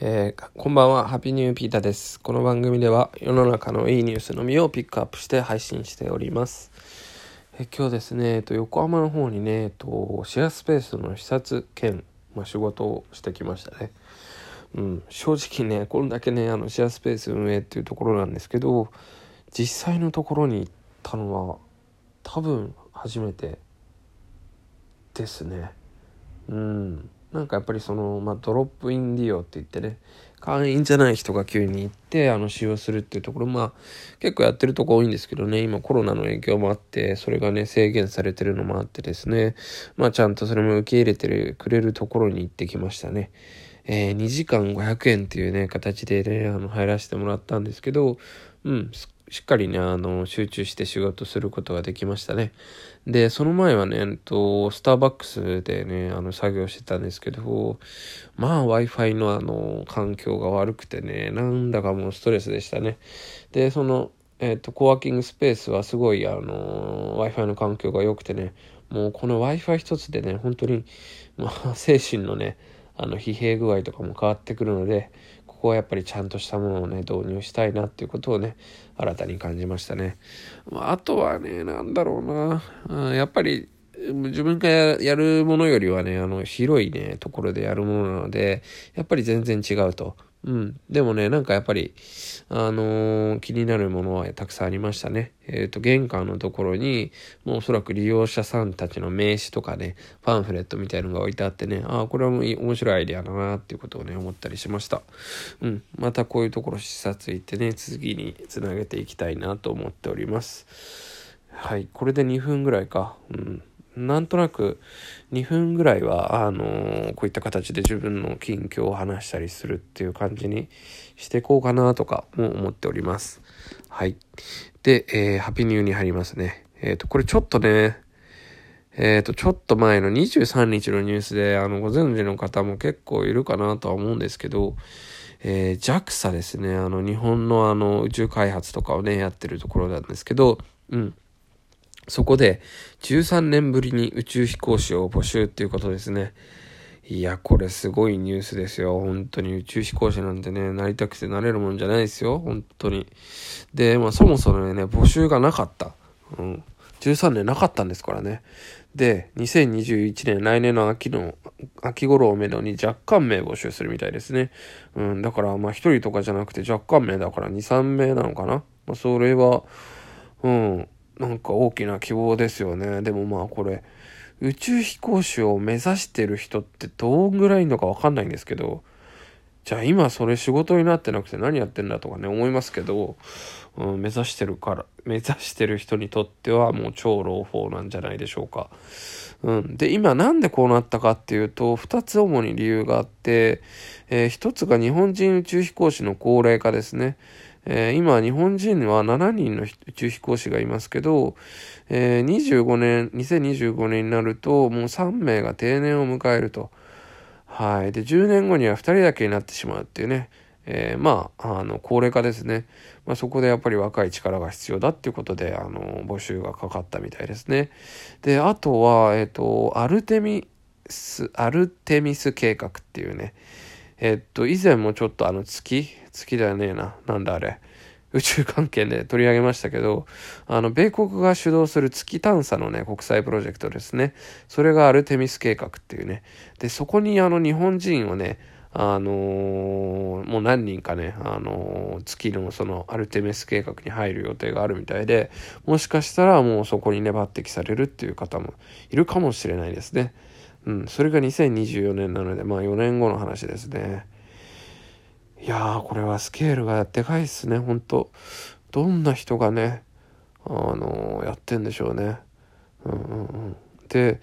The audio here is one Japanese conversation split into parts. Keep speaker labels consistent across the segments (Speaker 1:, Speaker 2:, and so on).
Speaker 1: えー、こんばんは、ハッピーニューピーターです。この番組では世の中のいいニュースのみをピックアップして配信しております。え今日ですね、えっと、横浜の方にね、えっと、シェアスペースの視察兼、まあ、仕事をしてきましたね。うん、正直ね、これだけね、あのシェアスペース運営っていうところなんですけど、実際のところに行ったのは多分初めてですね。うん。なんかやっぱりその、まあ、ドロップイン利用って言ってね、会員じゃない人が急に行って、あの、使用するっていうところ、まあ、結構やってるとこ多いんですけどね、今コロナの影響もあって、それがね、制限されてるのもあってですね、まあ、ちゃんとそれも受け入れてくれるところに行ってきましたね。えー、2時間500円っていうね、形でね、あの、入らせてもらったんですけど、うん、しっかりね、あの、集中して仕事することができましたね。で、その前はね、えっと、スターバックスでね、あの、作業してたんですけど、まあ、Wi-Fi のあの、環境が悪くてね、なんだかもうストレスでしたね。で、その、えっと、コワーキングスペースはすごい、あの、Wi-Fi の環境が良くてね、もうこの Wi-Fi 一つでね、本当に、まあ、精神のね、あの疲弊具合とかも変わってくるのでこはやっぱりちゃんとしたものをね導入したいなっていうことをね新たに感じましたね。あとはね何だろうなうんやっぱり自分がやるものよりはねあの広いねところでやるものなのでやっぱり全然違うと。うん。でもね、なんかやっぱり、あのー、気になるものはたくさんありましたね。えっ、ー、と、玄関のところに、もうおそらく利用者さんたちの名刺とかね、パンフレットみたいのが置いてあってね、ああ、これはもう面白いアイデアだなっていうことをね、思ったりしました。うん。またこういうところ視察行ってね、次につなげていきたいなと思っております。はい。これで2分ぐらいか。うん。なんとなく2分ぐらいは、あのー、こういった形で自分の近況を話したりするっていう感じにしていこうかなとかも思っております。はい。で、えー、ハピニューに入りますね。えっ、ー、と、これちょっとね、えっ、ー、と、ちょっと前の23日のニュースで、あの、ご存知の方も結構いるかなとは思うんですけど、えー、JAXA ですね、あの、日本のあの、宇宙開発とかをね、やってるところなんですけど、うん。そこで13年ぶりに宇宙飛行士を募集っていうことですね。いや、これすごいニュースですよ。本当に宇宙飛行士なんてね、なりたくてなれるもんじゃないですよ。本当に。で、まあそもそもね、募集がなかった。うん。13年なかったんですからね。で、2021年、来年の秋の、秋頃をめどに若干名募集するみたいですね。うん、だからまあ一人とかじゃなくて若干名だから2、3名なのかな。まあそれは、うん、なんか大きな希望ですよね。でもまあこれ、宇宙飛行士を目指してる人ってどんぐらいいるのかわかんないんですけど、じゃあ今それ仕事になってなくて何やってんだとかね思いますけど、うん、目指してるから、目指してる人にとってはもう超朗報なんじゃないでしょうか。うん。で、今なんでこうなったかっていうと、二つ主に理由があって、えー、一つが日本人宇宙飛行士の高齢化ですね。えー、今、日本人は7人の宇宙飛行士がいますけど、えー、25年、2025年になると、もう3名が定年を迎えると。はい。で、10年後には2人だけになってしまうっていうね。えー、まあ、あの、高齢化ですね。まあ、そこでやっぱり若い力が必要だっていうことで、あの、募集がかかったみたいですね。で、あとは、えっ、と、アルテミス、アルテミス計画っていうね、えっと、以前もちょっとあの月、月だよねえな。なんだあれ。宇宙関係で取り上げましたけど、あの、米国が主導する月探査のね、国際プロジェクトですね。それがアルテミス計画っていうね。で、そこにあの日本人をね、あのー、もう何人かね、あのー、月のそのアルテミス計画に入る予定があるみたいで、もしかしたらもうそこにね、抜擢されるっていう方もいるかもしれないですね。うん、それが2024年なので、まあ4年後の話ですね。いやー、これはスケールがでかいっすね、ほんと。どんな人がね、あのー、やってんでしょうね。うんうんうん。で、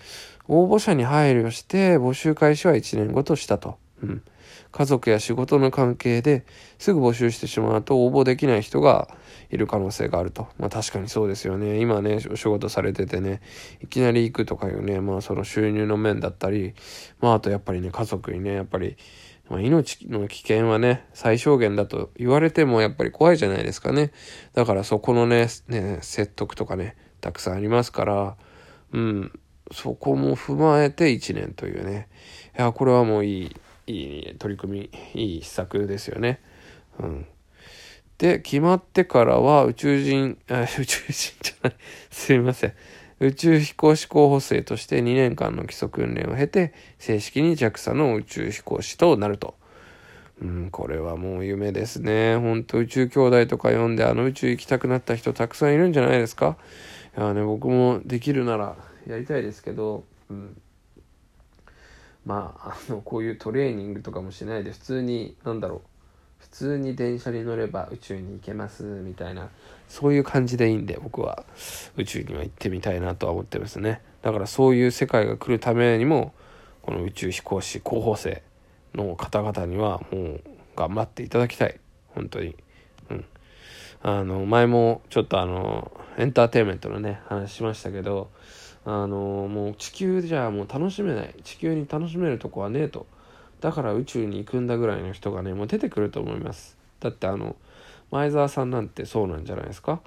Speaker 1: 応募者に配慮して募集開始は1年後としたと。うん。家族や仕事の関係ですぐ募集してしまうと応募できない人がいる可能性があると。まあ確かにそうですよね。今ね、お仕事されててね、いきなり行くとかいうね、まあその収入の面だったり、まああとやっぱりね、家族にね、やっぱり、まあ、命の危険はね、最小限だと言われてもやっぱり怖いじゃないですかね。だからそこのね、ね説得とかね、たくさんありますから、うん、そこも踏まえて1年というね。いや、これはもういいいい取り組みいい施策ですよね。うん、で決まってからは宇宙人あ 宇宙人じゃないすいません宇宙飛行士候補生として2年間の基礎訓練を経て正式に JAXA の宇宙飛行士となると。うん、これはもう夢ですね。ほんと宇宙兄弟とか読んであの宇宙行きたくなった人たくさんいるんじゃないですかいやね、僕もできるならやりたいですけど、うん。まあ、あの、こういうトレーニングとかもしないで普通に、なんだろう。普通に電車に乗れば宇宙に行けますみたいな。そういう感じでいいんで僕は。宇宙には行ってみたいなとは思ってますね。だからそういう世界が来るためにもこの宇宙飛行士候補生の方々にはもう頑張っていただきたい。本当に。あの前もちょっとあのエンターテインメントのね話しましたけどあのもう地球じゃもう楽しめない地球に楽しめるとこはねえと。だから宇宙に行くんだぐらいの人がねもう出てくると思います。だってあの前澤さんなんてそうなんじゃないですか？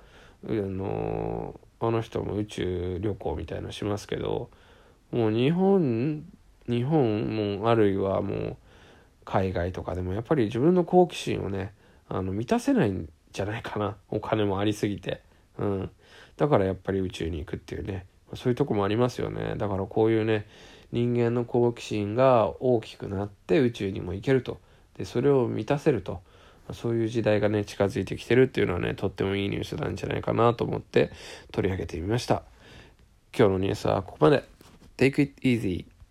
Speaker 1: あのあの人も宇宙旅行みたいのしますけどもう日本日本もあるいはもう海外とかでもやっぱり自分の好奇心をねあの満たせないんじゃないかな。お金もありすぎて。うん。だからやっぱり宇宙に行くっていうね。そういうとこもありますよね。だからこういうね人間の好奇心が大きくなって宇宙にも行けると。でそれを満たせると。そういう時代がね近づいてきてるっていうのはねとってもいいニュースなんじゃないかなと思って取り上げてみました。今日のニュースはここまで。Take it easy